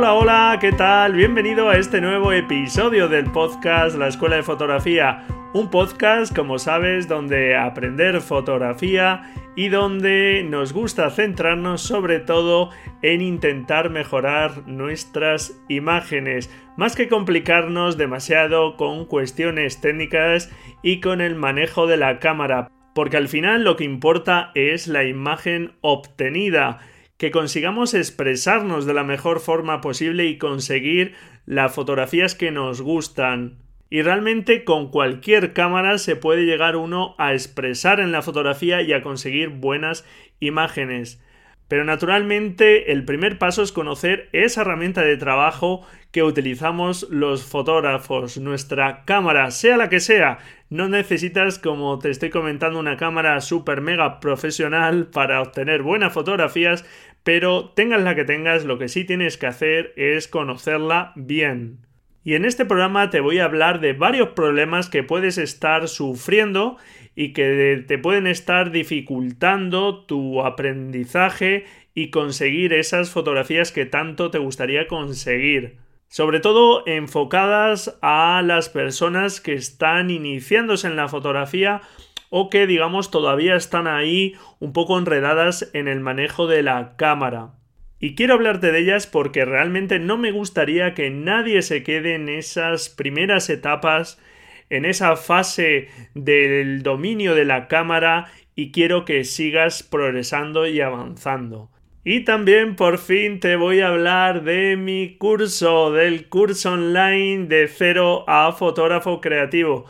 Hola, hola, ¿qué tal? Bienvenido a este nuevo episodio del podcast La Escuela de Fotografía. Un podcast, como sabes, donde aprender fotografía y donde nos gusta centrarnos sobre todo en intentar mejorar nuestras imágenes, más que complicarnos demasiado con cuestiones técnicas y con el manejo de la cámara, porque al final lo que importa es la imagen obtenida que consigamos expresarnos de la mejor forma posible y conseguir las fotografías que nos gustan. Y realmente con cualquier cámara se puede llegar uno a expresar en la fotografía y a conseguir buenas imágenes. Pero naturalmente el primer paso es conocer esa herramienta de trabajo que utilizamos los fotógrafos, nuestra cámara, sea la que sea. No necesitas, como te estoy comentando, una cámara super mega profesional para obtener buenas fotografías, pero tengas la que tengas, lo que sí tienes que hacer es conocerla bien. Y en este programa te voy a hablar de varios problemas que puedes estar sufriendo y que te pueden estar dificultando tu aprendizaje y conseguir esas fotografías que tanto te gustaría conseguir. Sobre todo enfocadas a las personas que están iniciándose en la fotografía o que digamos todavía están ahí un poco enredadas en el manejo de la cámara. Y quiero hablarte de ellas porque realmente no me gustaría que nadie se quede en esas primeras etapas en esa fase del dominio de la cámara y quiero que sigas progresando y avanzando. Y también por fin te voy a hablar de mi curso, del curso online de cero a fotógrafo creativo,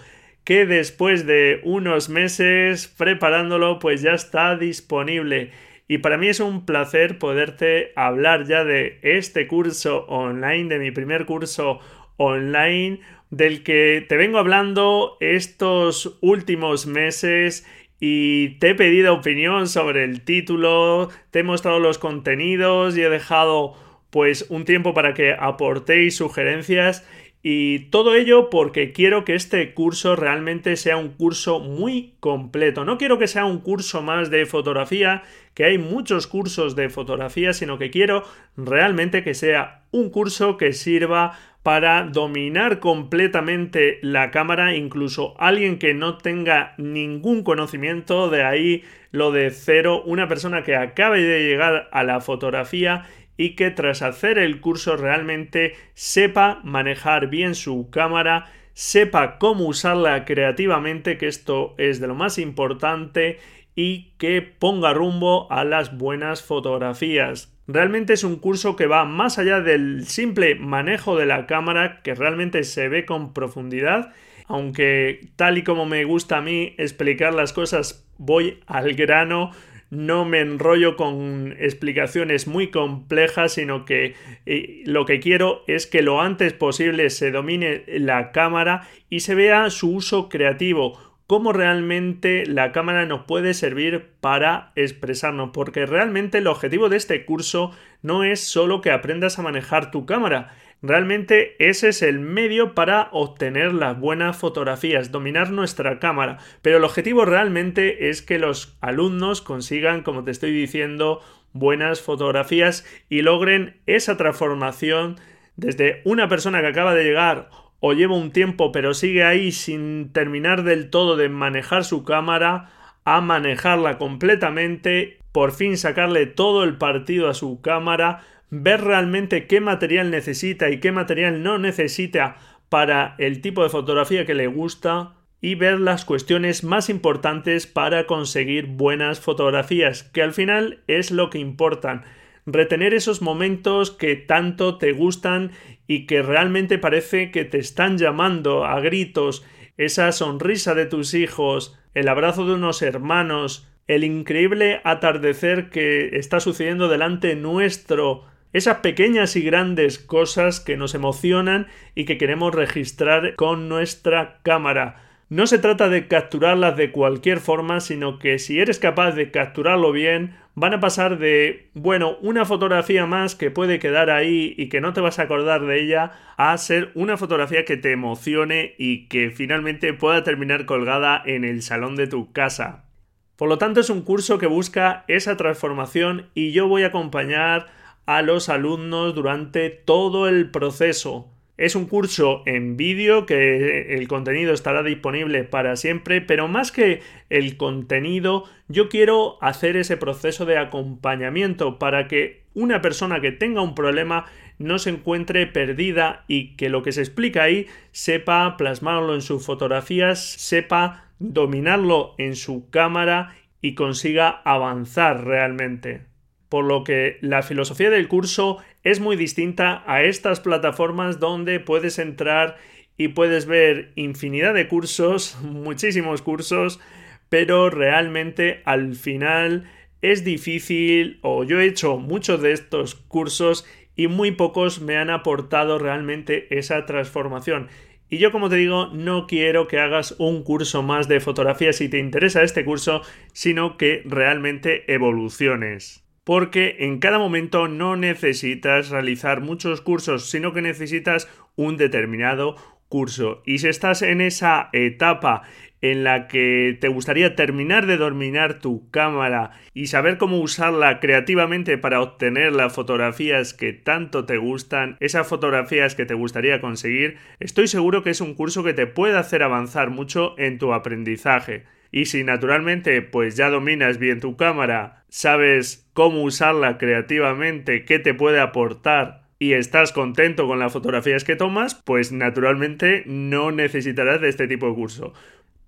que después de unos meses preparándolo pues ya está disponible. Y para mí es un placer poderte hablar ya de este curso online, de mi primer curso online del que te vengo hablando estos últimos meses y te he pedido opinión sobre el título, te he mostrado los contenidos y he dejado pues un tiempo para que aportéis sugerencias y todo ello porque quiero que este curso realmente sea un curso muy completo. No quiero que sea un curso más de fotografía, que hay muchos cursos de fotografía, sino que quiero realmente que sea un curso que sirva para dominar completamente la cámara, incluso alguien que no tenga ningún conocimiento, de ahí lo de cero, una persona que acabe de llegar a la fotografía y que tras hacer el curso realmente sepa manejar bien su cámara, sepa cómo usarla creativamente, que esto es de lo más importante, y que ponga rumbo a las buenas fotografías. Realmente es un curso que va más allá del simple manejo de la cámara, que realmente se ve con profundidad, aunque tal y como me gusta a mí explicar las cosas, voy al grano, no me enrollo con explicaciones muy complejas, sino que eh, lo que quiero es que lo antes posible se domine la cámara y se vea su uso creativo, cómo realmente la cámara nos puede servir para expresarnos, porque realmente el objetivo de este curso no es solo que aprendas a manejar tu cámara, Realmente ese es el medio para obtener las buenas fotografías, dominar nuestra cámara. Pero el objetivo realmente es que los alumnos consigan, como te estoy diciendo, buenas fotografías y logren esa transformación desde una persona que acaba de llegar o lleva un tiempo pero sigue ahí sin terminar del todo de manejar su cámara a manejarla completamente, por fin sacarle todo el partido a su cámara, ver realmente qué material necesita y qué material no necesita para el tipo de fotografía que le gusta y ver las cuestiones más importantes para conseguir buenas fotografías, que al final es lo que importan. Retener esos momentos que tanto te gustan y que realmente parece que te están llamando a gritos esa sonrisa de tus hijos, el abrazo de unos hermanos, el increíble atardecer que está sucediendo delante nuestro, esas pequeñas y grandes cosas que nos emocionan y que queremos registrar con nuestra cámara. No se trata de capturarlas de cualquier forma, sino que si eres capaz de capturarlo bien, van a pasar de, bueno, una fotografía más que puede quedar ahí y que no te vas a acordar de ella, a ser una fotografía que te emocione y que finalmente pueda terminar colgada en el salón de tu casa. Por lo tanto, es un curso que busca esa transformación y yo voy a acompañar a los alumnos durante todo el proceso. Es un curso en vídeo que el contenido estará disponible para siempre, pero más que el contenido, yo quiero hacer ese proceso de acompañamiento para que una persona que tenga un problema no se encuentre perdida y que lo que se explica ahí sepa plasmarlo en sus fotografías, sepa dominarlo en su cámara y consiga avanzar realmente. Por lo que la filosofía del curso es muy distinta a estas plataformas donde puedes entrar y puedes ver infinidad de cursos, muchísimos cursos, pero realmente al final es difícil o yo he hecho muchos de estos cursos y muy pocos me han aportado realmente esa transformación. Y yo como te digo, no quiero que hagas un curso más de fotografía si te interesa este curso, sino que realmente evoluciones porque en cada momento no necesitas realizar muchos cursos, sino que necesitas un determinado curso. Y si estás en esa etapa en la que te gustaría terminar de dominar tu cámara y saber cómo usarla creativamente para obtener las fotografías que tanto te gustan, esas fotografías que te gustaría conseguir, estoy seguro que es un curso que te puede hacer avanzar mucho en tu aprendizaje. Y si naturalmente pues ya dominas bien tu cámara, sabes cómo usarla creativamente, qué te puede aportar y estás contento con las fotografías que tomas, pues naturalmente no necesitarás de este tipo de curso.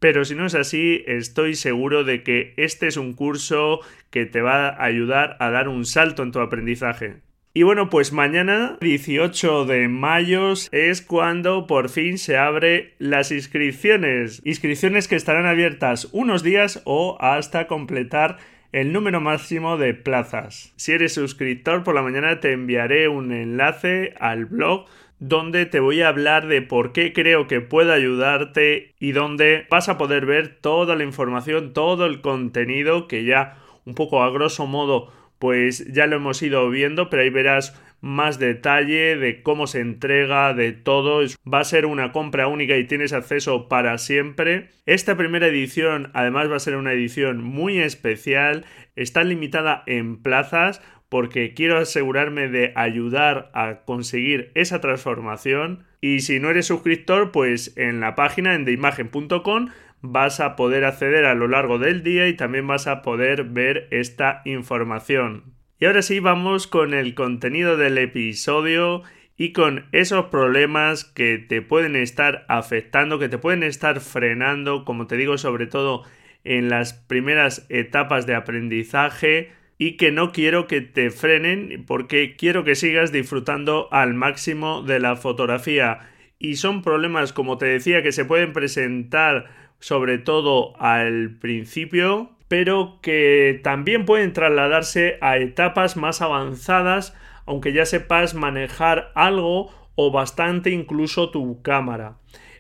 Pero si no es así, estoy seguro de que este es un curso que te va a ayudar a dar un salto en tu aprendizaje. Y bueno, pues mañana, 18 de mayo, es cuando por fin se abre las inscripciones. Inscripciones que estarán abiertas unos días o hasta completar el número máximo de plazas. Si eres suscriptor, por la mañana te enviaré un enlace al blog donde te voy a hablar de por qué creo que puedo ayudarte y donde vas a poder ver toda la información, todo el contenido que ya un poco a grosso modo pues ya lo hemos ido viendo, pero ahí verás más detalle de cómo se entrega, de todo. Va a ser una compra única y tienes acceso para siempre. Esta primera edición además va a ser una edición muy especial, está limitada en plazas porque quiero asegurarme de ayudar a conseguir esa transformación. Y si no eres suscriptor, pues en la página en deimagen.com vas a poder acceder a lo largo del día y también vas a poder ver esta información. Y ahora sí vamos con el contenido del episodio y con esos problemas que te pueden estar afectando, que te pueden estar frenando, como te digo, sobre todo en las primeras etapas de aprendizaje y que no quiero que te frenen porque quiero que sigas disfrutando al máximo de la fotografía. Y son problemas, como te decía, que se pueden presentar sobre todo al principio, pero que también pueden trasladarse a etapas más avanzadas, aunque ya sepas manejar algo o bastante incluso tu cámara.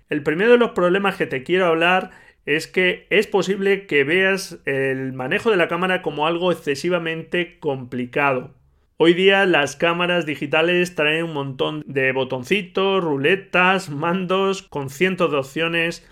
El primero de los problemas que te quiero hablar es que es posible que veas el manejo de la cámara como algo excesivamente complicado. Hoy día las cámaras digitales traen un montón de botoncitos, ruletas, mandos con cientos de opciones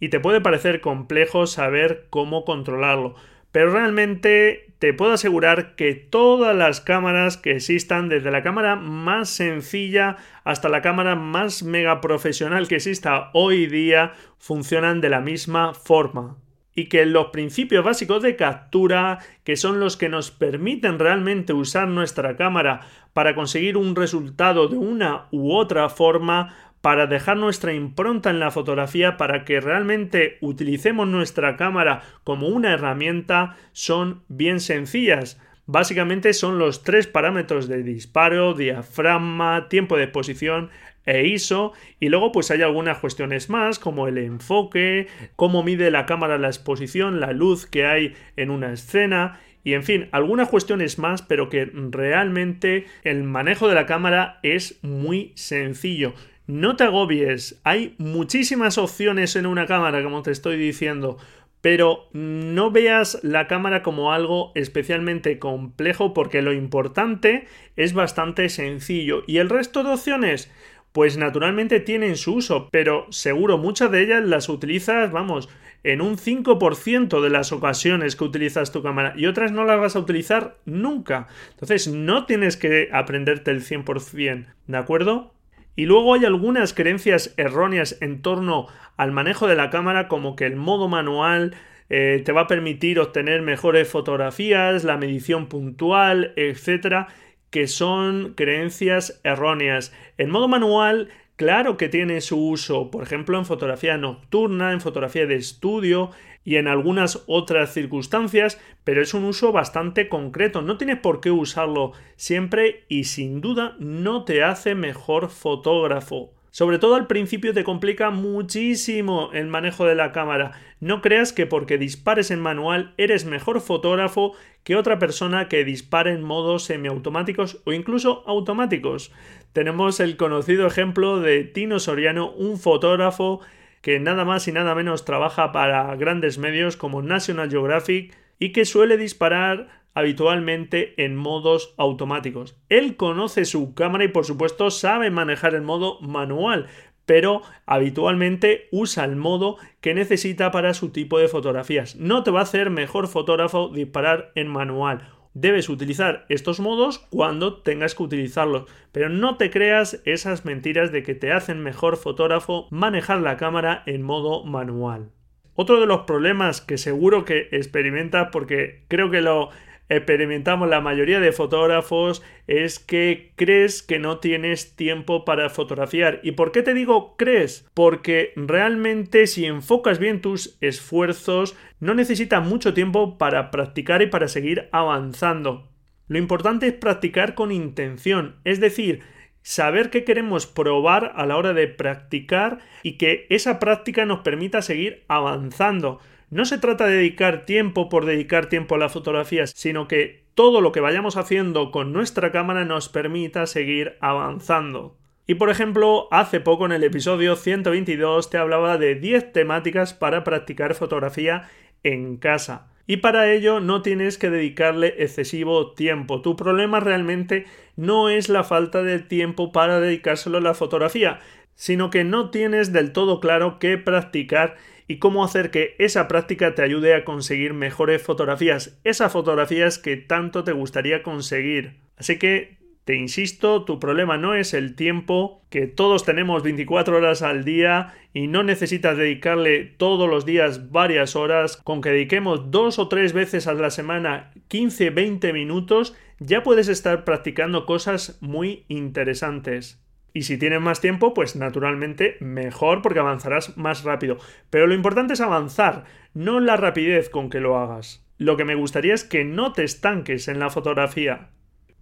y te puede parecer complejo saber cómo controlarlo. Pero realmente te puedo asegurar que todas las cámaras que existan, desde la cámara más sencilla hasta la cámara más mega profesional que exista hoy día, funcionan de la misma forma. Y que los principios básicos de captura, que son los que nos permiten realmente usar nuestra cámara para conseguir un resultado de una u otra forma, para dejar nuestra impronta en la fotografía, para que realmente utilicemos nuestra cámara como una herramienta, son bien sencillas. Básicamente son los tres parámetros de disparo, diafragma, tiempo de exposición e ISO y luego pues hay algunas cuestiones más como el enfoque, cómo mide la cámara la exposición, la luz que hay en una escena y en fin, algunas cuestiones más, pero que realmente el manejo de la cámara es muy sencillo. No te agobies, hay muchísimas opciones en una cámara, como te estoy diciendo, pero no veas la cámara como algo especialmente complejo porque lo importante es bastante sencillo. ¿Y el resto de opciones? Pues naturalmente tienen su uso, pero seguro muchas de ellas las utilizas, vamos, en un 5% de las ocasiones que utilizas tu cámara y otras no las vas a utilizar nunca. Entonces no tienes que aprenderte el 100%, ¿de acuerdo? Y luego hay algunas creencias erróneas en torno al manejo de la cámara como que el modo manual eh, te va a permitir obtener mejores fotografías, la medición puntual, etcétera, que son creencias erróneas. El modo manual Claro que tiene su uso, por ejemplo, en fotografía nocturna, en fotografía de estudio y en algunas otras circunstancias, pero es un uso bastante concreto. No tienes por qué usarlo siempre y sin duda no te hace mejor fotógrafo. Sobre todo al principio te complica muchísimo el manejo de la cámara. No creas que porque dispares en manual eres mejor fotógrafo que otra persona que dispare en modos semiautomáticos o incluso automáticos. Tenemos el conocido ejemplo de Tino Soriano, un fotógrafo que nada más y nada menos trabaja para grandes medios como National Geographic y que suele disparar habitualmente en modos automáticos. Él conoce su cámara y por supuesto sabe manejar el modo manual, pero habitualmente usa el modo que necesita para su tipo de fotografías. No te va a hacer mejor fotógrafo disparar en manual. Debes utilizar estos modos cuando tengas que utilizarlos, pero no te creas esas mentiras de que te hacen mejor fotógrafo manejar la cámara en modo manual. Otro de los problemas que seguro que experimentas porque creo que lo experimentamos la mayoría de fotógrafos es que crees que no tienes tiempo para fotografiar. ¿Y por qué te digo crees? Porque realmente si enfocas bien tus esfuerzos no necesitas mucho tiempo para practicar y para seguir avanzando. Lo importante es practicar con intención, es decir, saber qué queremos probar a la hora de practicar y que esa práctica nos permita seguir avanzando. No se trata de dedicar tiempo por dedicar tiempo a las fotografías, sino que todo lo que vayamos haciendo con nuestra cámara nos permita seguir avanzando. Y por ejemplo, hace poco en el episodio 122 te hablaba de 10 temáticas para practicar fotografía en casa. Y para ello no tienes que dedicarle excesivo tiempo. Tu problema realmente no es la falta de tiempo para dedicárselo a la fotografía, sino que no tienes del todo claro qué practicar y cómo hacer que esa práctica te ayude a conseguir mejores fotografías, esas fotografías que tanto te gustaría conseguir. Así que te insisto, tu problema no es el tiempo, que todos tenemos 24 horas al día y no necesitas dedicarle todos los días varias horas, con que dediquemos dos o tres veces a la semana 15-20 minutos, ya puedes estar practicando cosas muy interesantes. Y si tienes más tiempo, pues naturalmente mejor porque avanzarás más rápido. Pero lo importante es avanzar, no la rapidez con que lo hagas. Lo que me gustaría es que no te estanques en la fotografía.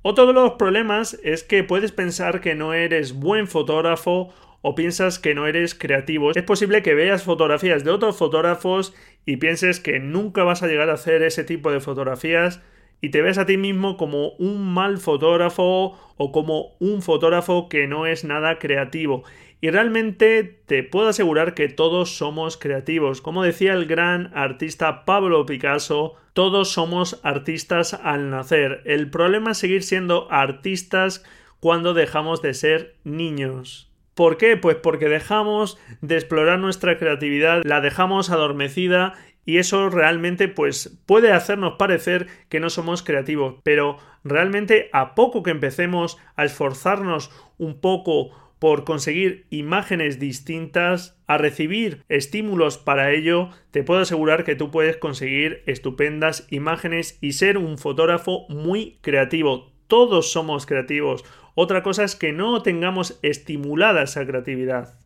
Otro de los problemas es que puedes pensar que no eres buen fotógrafo o piensas que no eres creativo. Es posible que veas fotografías de otros fotógrafos y pienses que nunca vas a llegar a hacer ese tipo de fotografías y te ves a ti mismo como un mal fotógrafo o como un fotógrafo que no es nada creativo. Y realmente te puedo asegurar que todos somos creativos. Como decía el gran artista Pablo Picasso, todos somos artistas al nacer. El problema es seguir siendo artistas cuando dejamos de ser niños. ¿Por qué? Pues porque dejamos de explorar nuestra creatividad, la dejamos adormecida y eso realmente pues puede hacernos parecer que no somos creativos, pero realmente a poco que empecemos a esforzarnos un poco por conseguir imágenes distintas, a recibir estímulos para ello, te puedo asegurar que tú puedes conseguir estupendas imágenes y ser un fotógrafo muy creativo. Todos somos creativos. Otra cosa es que no tengamos estimulada esa creatividad.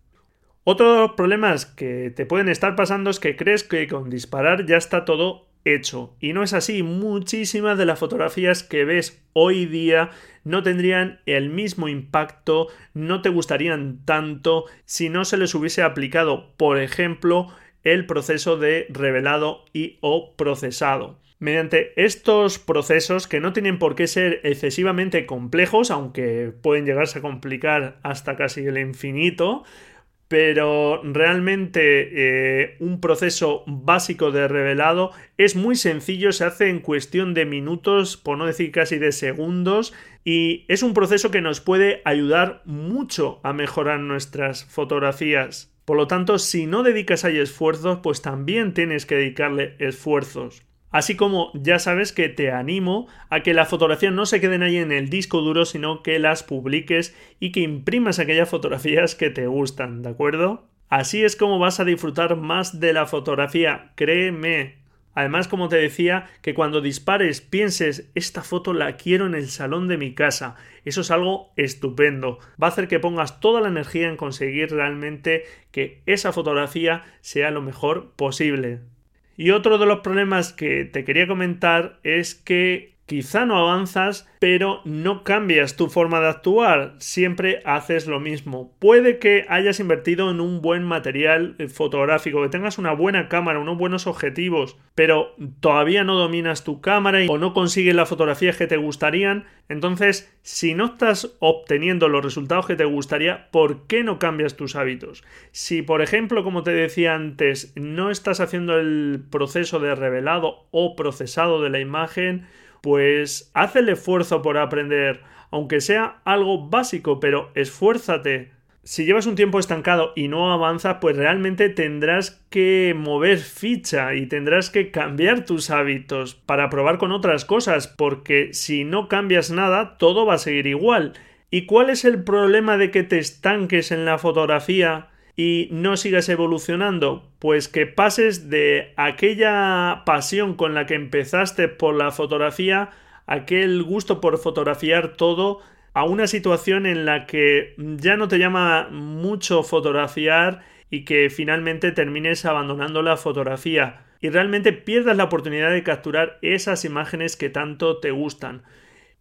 Otro de los problemas que te pueden estar pasando es que crees que con disparar ya está todo hecho. Y no es así. Muchísimas de las fotografías que ves hoy día no tendrían el mismo impacto, no te gustarían tanto si no se les hubiese aplicado, por ejemplo, el proceso de revelado y o procesado. Mediante estos procesos que no tienen por qué ser excesivamente complejos, aunque pueden llegarse a complicar hasta casi el infinito, pero realmente eh, un proceso básico de revelado es muy sencillo, se hace en cuestión de minutos, por no decir casi de segundos, y es un proceso que nos puede ayudar mucho a mejorar nuestras fotografías. Por lo tanto, si no dedicas ahí esfuerzos, pues también tienes que dedicarle esfuerzos. Así como ya sabes que te animo a que las fotografías no se queden ahí en el disco duro, sino que las publiques y que imprimas aquellas fotografías que te gustan, ¿de acuerdo? Así es como vas a disfrutar más de la fotografía, créeme. Además, como te decía, que cuando dispares pienses, esta foto la quiero en el salón de mi casa. Eso es algo estupendo. Va a hacer que pongas toda la energía en conseguir realmente que esa fotografía sea lo mejor posible. Y otro de los problemas que te quería comentar es que quizá no avanzas, pero no cambias tu forma de actuar, siempre haces lo mismo. Puede que hayas invertido en un buen material fotográfico, que tengas una buena cámara, unos buenos objetivos, pero todavía no dominas tu cámara o no consigues las fotografías que te gustarían, entonces si no estás obteniendo los resultados que te gustaría, ¿por qué no cambias tus hábitos? Si por ejemplo, como te decía antes, no estás haciendo el proceso de revelado o procesado de la imagen, pues haz el esfuerzo por aprender, aunque sea algo básico, pero esfuérzate. Si llevas un tiempo estancado y no avanzas, pues realmente tendrás que mover ficha y tendrás que cambiar tus hábitos para probar con otras cosas, porque si no cambias nada, todo va a seguir igual. ¿Y cuál es el problema de que te estanques en la fotografía y no sigas evolucionando? Pues que pases de aquella pasión con la que empezaste por la fotografía, aquel gusto por fotografiar todo, a una situación en la que ya no te llama mucho fotografiar y que finalmente termines abandonando la fotografía y realmente pierdas la oportunidad de capturar esas imágenes que tanto te gustan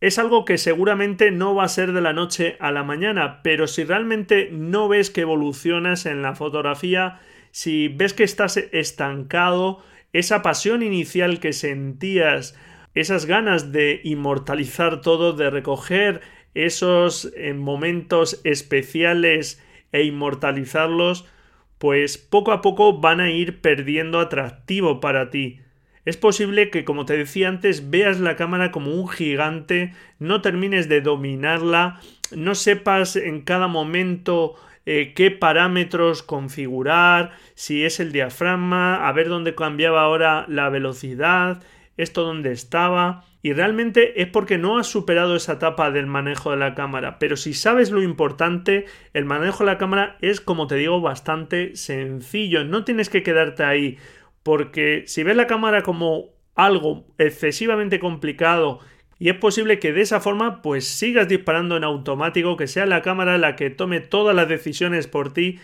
es algo que seguramente no va a ser de la noche a la mañana, pero si realmente no ves que evolucionas en la fotografía, si ves que estás estancado, esa pasión inicial que sentías, esas ganas de inmortalizar todo, de recoger esos eh, momentos especiales e inmortalizarlos, pues poco a poco van a ir perdiendo atractivo para ti. Es posible que, como te decía antes, veas la cámara como un gigante, no termines de dominarla, no sepas en cada momento eh, qué parámetros configurar, si es el diafragma, a ver dónde cambiaba ahora la velocidad, esto dónde estaba. Y realmente es porque no has superado esa etapa del manejo de la cámara. Pero si sabes lo importante, el manejo de la cámara es, como te digo, bastante sencillo. No tienes que quedarte ahí porque si ves la cámara como algo excesivamente complicado y es posible que de esa forma pues sigas disparando en automático, que sea la cámara la que tome todas las decisiones por ti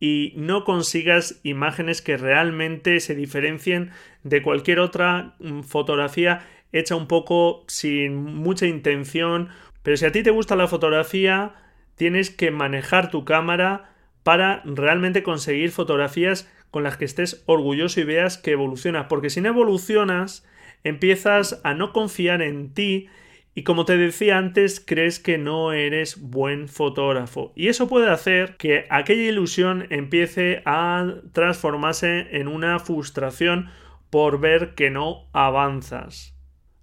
y no consigas imágenes que realmente se diferencien de cualquier otra mm, fotografía hecha un poco sin mucha intención. Pero si a ti te gusta la fotografía, tienes que manejar tu cámara para realmente conseguir fotografías con las que estés orgulloso y veas que evolucionas, porque si no evolucionas, empiezas a no confiar en ti y como te decía antes, crees que no eres buen fotógrafo. Y eso puede hacer que aquella ilusión empiece a transformarse en una frustración por ver que no avanzas.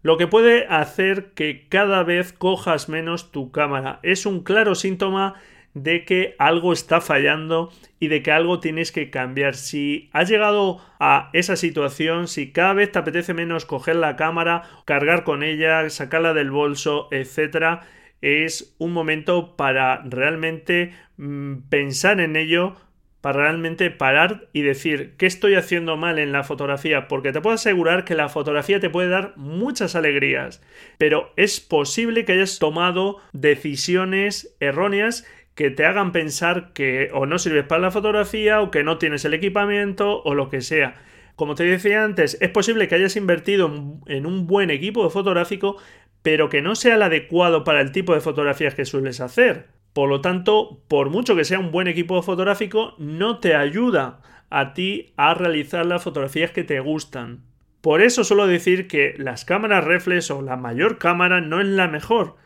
Lo que puede hacer que cada vez cojas menos tu cámara. Es un claro síntoma de que algo está fallando y de que algo tienes que cambiar. Si has llegado a esa situación, si cada vez te apetece menos coger la cámara, cargar con ella, sacarla del bolso, etcétera, es un momento para realmente mm, pensar en ello, para realmente parar y decir qué estoy haciendo mal en la fotografía, porque te puedo asegurar que la fotografía te puede dar muchas alegrías, pero es posible que hayas tomado decisiones erróneas que te hagan pensar que o no sirves para la fotografía o que no tienes el equipamiento o lo que sea. Como te decía antes, es posible que hayas invertido en un buen equipo fotográfico, pero que no sea el adecuado para el tipo de fotografías que sueles hacer. Por lo tanto, por mucho que sea un buen equipo fotográfico, no te ayuda a ti a realizar las fotografías que te gustan. Por eso suelo decir que las cámaras reflex o la mayor cámara no es la mejor.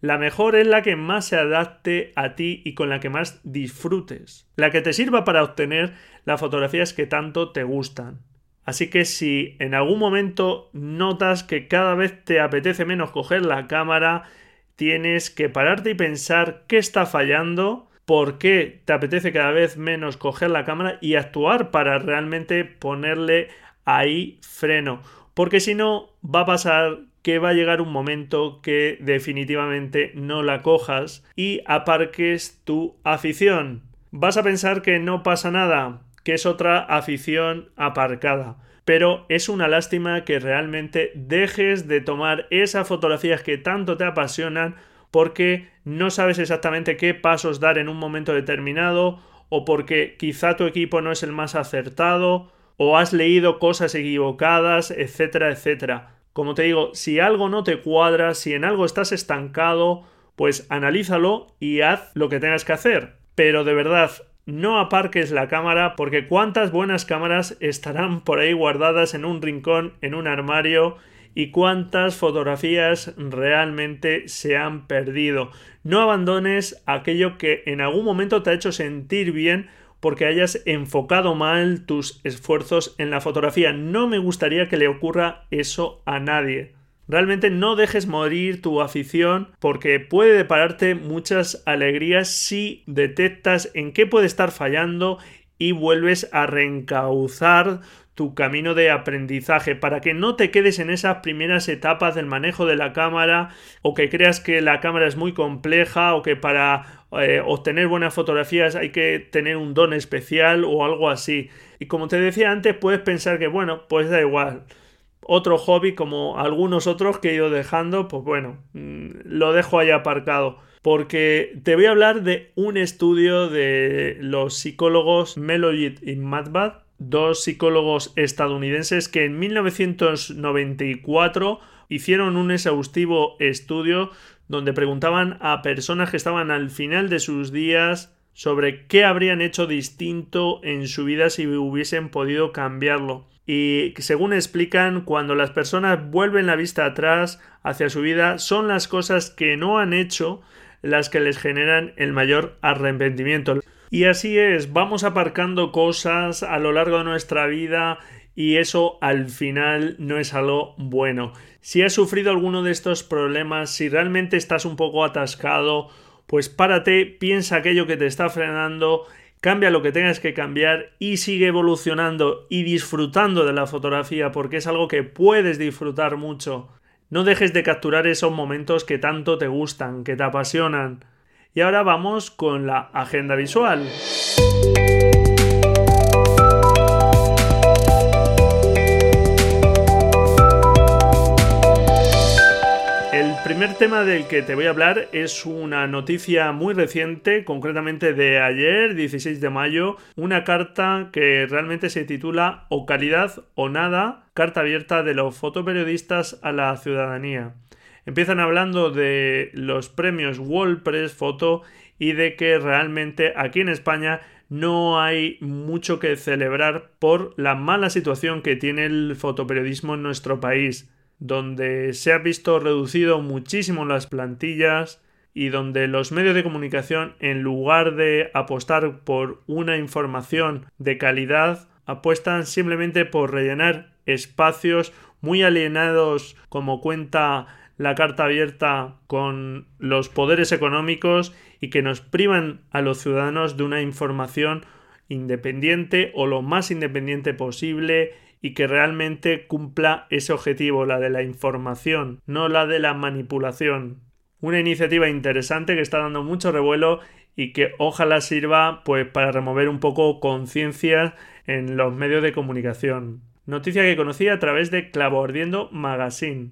La mejor es la que más se adapte a ti y con la que más disfrutes. La que te sirva para obtener las fotografías que tanto te gustan. Así que si en algún momento notas que cada vez te apetece menos coger la cámara, tienes que pararte y pensar qué está fallando, por qué te apetece cada vez menos coger la cámara y actuar para realmente ponerle ahí freno. Porque si no, va a pasar que va a llegar un momento que definitivamente no la cojas y aparques tu afición. Vas a pensar que no pasa nada, que es otra afición aparcada. Pero es una lástima que realmente dejes de tomar esas fotografías que tanto te apasionan porque no sabes exactamente qué pasos dar en un momento determinado o porque quizá tu equipo no es el más acertado o has leído cosas equivocadas, etcétera, etcétera. Como te digo, si algo no te cuadra, si en algo estás estancado, pues analízalo y haz lo que tengas que hacer. Pero de verdad, no aparques la cámara porque cuántas buenas cámaras estarán por ahí guardadas en un rincón, en un armario y cuántas fotografías realmente se han perdido. No abandones aquello que en algún momento te ha hecho sentir bien porque hayas enfocado mal tus esfuerzos en la fotografía. No me gustaría que le ocurra eso a nadie. Realmente no dejes morir tu afición porque puede depararte muchas alegrías si detectas en qué puede estar fallando y vuelves a reencauzar tu camino de aprendizaje para que no te quedes en esas primeras etapas del manejo de la cámara o que creas que la cámara es muy compleja o que para eh, obtener buenas fotografías hay que tener un don especial o algo así. Y como te decía antes, puedes pensar que bueno, pues da igual otro hobby como algunos otros que he ido dejando, pues bueno, mm, lo dejo ahí aparcado. Porque te voy a hablar de un estudio de los psicólogos Melojit y Madbad, dos psicólogos estadounidenses que en 1994 hicieron un exhaustivo estudio donde preguntaban a personas que estaban al final de sus días sobre qué habrían hecho distinto en su vida si hubiesen podido cambiarlo y según explican, cuando las personas vuelven la vista atrás hacia su vida, son las cosas que no han hecho las que les generan el mayor arrepentimiento. Y así es, vamos aparcando cosas a lo largo de nuestra vida y eso al final no es algo bueno. Si has sufrido alguno de estos problemas, si realmente estás un poco atascado, pues párate, piensa aquello que te está frenando cambia lo que tengas que cambiar y sigue evolucionando y disfrutando de la fotografía porque es algo que puedes disfrutar mucho. No dejes de capturar esos momentos que tanto te gustan, que te apasionan. Y ahora vamos con la agenda visual. primer tema del que te voy a hablar es una noticia muy reciente, concretamente de ayer, 16 de mayo, una carta que realmente se titula O calidad o nada, carta abierta de los fotoperiodistas a la ciudadanía. Empiezan hablando de los premios World Press Photo y de que realmente aquí en España no hay mucho que celebrar por la mala situación que tiene el fotoperiodismo en nuestro país donde se ha visto reducido muchísimo las plantillas y donde los medios de comunicación, en lugar de apostar por una información de calidad, apuestan simplemente por rellenar espacios muy alienados como cuenta la carta abierta con los poderes económicos y que nos privan a los ciudadanos de una información independiente o lo más independiente posible y que realmente cumpla ese objetivo, la de la información, no la de la manipulación. Una iniciativa interesante que está dando mucho revuelo y que ojalá sirva pues para remover un poco conciencia en los medios de comunicación. Noticia que conocí a través de Clavo Ardiendo Magazine.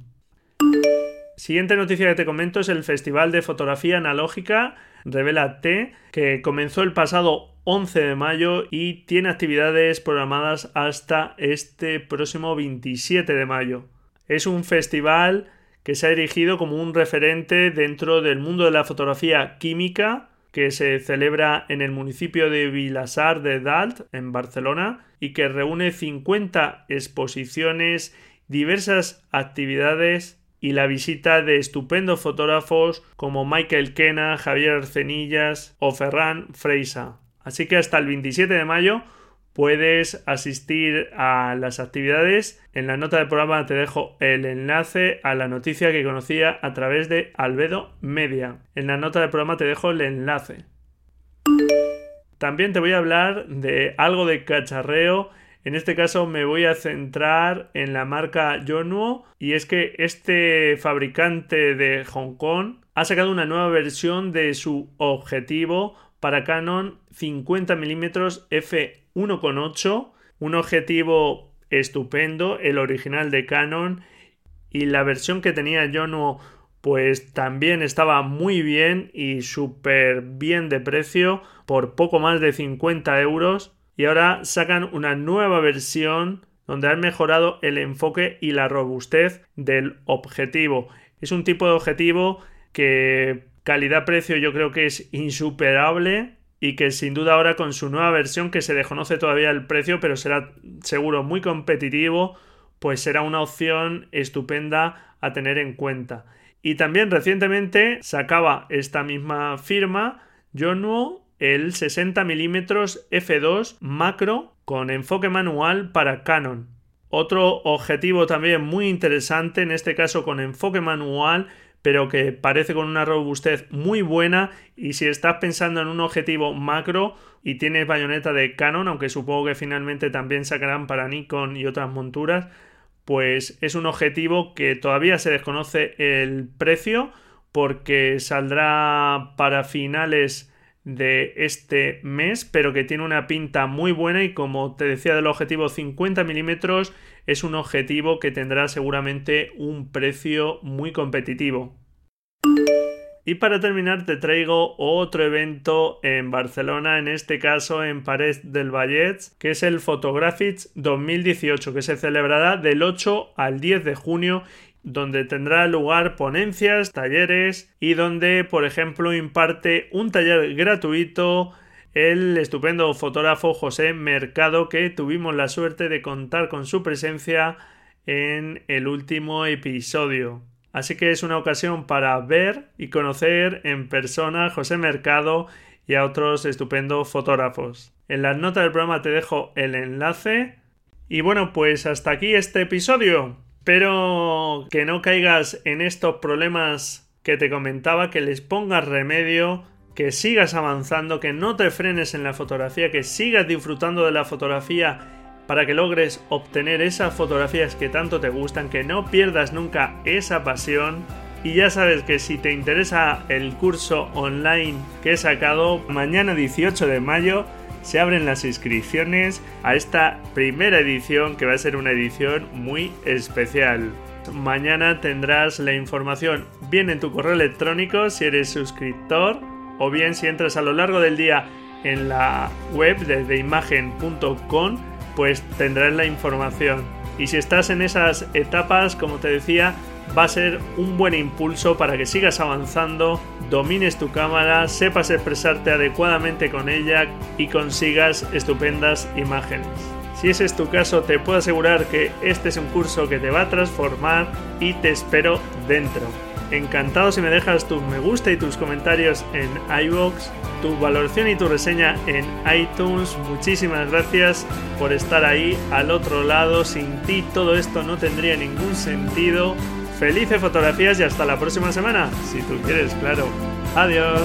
Siguiente noticia que te comento es el Festival de Fotografía Analógica Revela T, que comenzó el pasado 11 de mayo y tiene actividades programadas hasta este próximo 27 de mayo. Es un festival que se ha erigido como un referente dentro del mundo de la fotografía química que se celebra en el municipio de Vilasar de Dalt, en Barcelona, y que reúne 50 exposiciones, diversas actividades y la visita de estupendos fotógrafos como Michael Kena, Javier Arcenillas o Ferran Freisa. Así que hasta el 27 de mayo puedes asistir a las actividades. En la nota del programa te dejo el enlace a la noticia que conocía a través de Albedo Media. En la nota del programa te dejo el enlace. También te voy a hablar de algo de cacharreo. En este caso me voy a centrar en la marca Yonuo y es que este fabricante de Hong Kong ha sacado una nueva versión de su objetivo para Canon 50 mm f 1,8, un objetivo estupendo, el original de Canon y la versión que tenía Yono pues también estaba muy bien y súper bien de precio por poco más de 50 euros y ahora sacan una nueva versión donde han mejorado el enfoque y la robustez del objetivo. Es un tipo de objetivo que calidad-precio yo creo que es insuperable y que sin duda ahora con su nueva versión que se desconoce todavía el precio pero será seguro muy competitivo pues será una opción estupenda a tener en cuenta. Y también recientemente sacaba esta misma firma Yonuo el 60 mm f2 macro con enfoque manual para Canon. Otro objetivo también muy interesante, en este caso con enfoque manual, pero que parece con una robustez muy buena y si estás pensando en un objetivo macro y tienes bayoneta de Canon, aunque supongo que finalmente también sacarán para Nikon y otras monturas, pues es un objetivo que todavía se desconoce el precio porque saldrá para finales de este mes, pero que tiene una pinta muy buena y como te decía del objetivo 50 milímetros es un objetivo que tendrá seguramente un precio muy competitivo. Y para terminar te traigo otro evento en Barcelona, en este caso en Pared del Vallets, que es el Photographics 2018, que se celebrará del 8 al 10 de junio donde tendrá lugar ponencias, talleres y donde, por ejemplo, imparte un taller gratuito el estupendo fotógrafo José Mercado que tuvimos la suerte de contar con su presencia en el último episodio. Así que es una ocasión para ver y conocer en persona a José Mercado y a otros estupendos fotógrafos. En las notas del programa te dejo el enlace. Y bueno, pues hasta aquí este episodio. Espero que no caigas en estos problemas que te comentaba, que les pongas remedio, que sigas avanzando, que no te frenes en la fotografía, que sigas disfrutando de la fotografía para que logres obtener esas fotografías que tanto te gustan, que no pierdas nunca esa pasión. Y ya sabes que si te interesa el curso online que he sacado mañana 18 de mayo, se abren las inscripciones a esta primera edición que va a ser una edición muy especial. Mañana tendrás la información bien en tu correo electrónico si eres suscriptor o bien si entras a lo largo del día en la web desde imagen.com pues tendrás la información. Y si estás en esas etapas, como te decía, va a ser un buen impulso para que sigas avanzando, domines tu cámara, sepas expresarte adecuadamente con ella y consigas estupendas imágenes. Si ese es tu caso, te puedo asegurar que este es un curso que te va a transformar y te espero dentro. Encantado si me dejas tu me gusta y tus comentarios en iVoox, tu valoración y tu reseña en iTunes. Muchísimas gracias por estar ahí al otro lado. Sin ti todo esto no tendría ningún sentido. Felices fotografías y hasta la próxima semana, si tú quieres, claro. Adiós.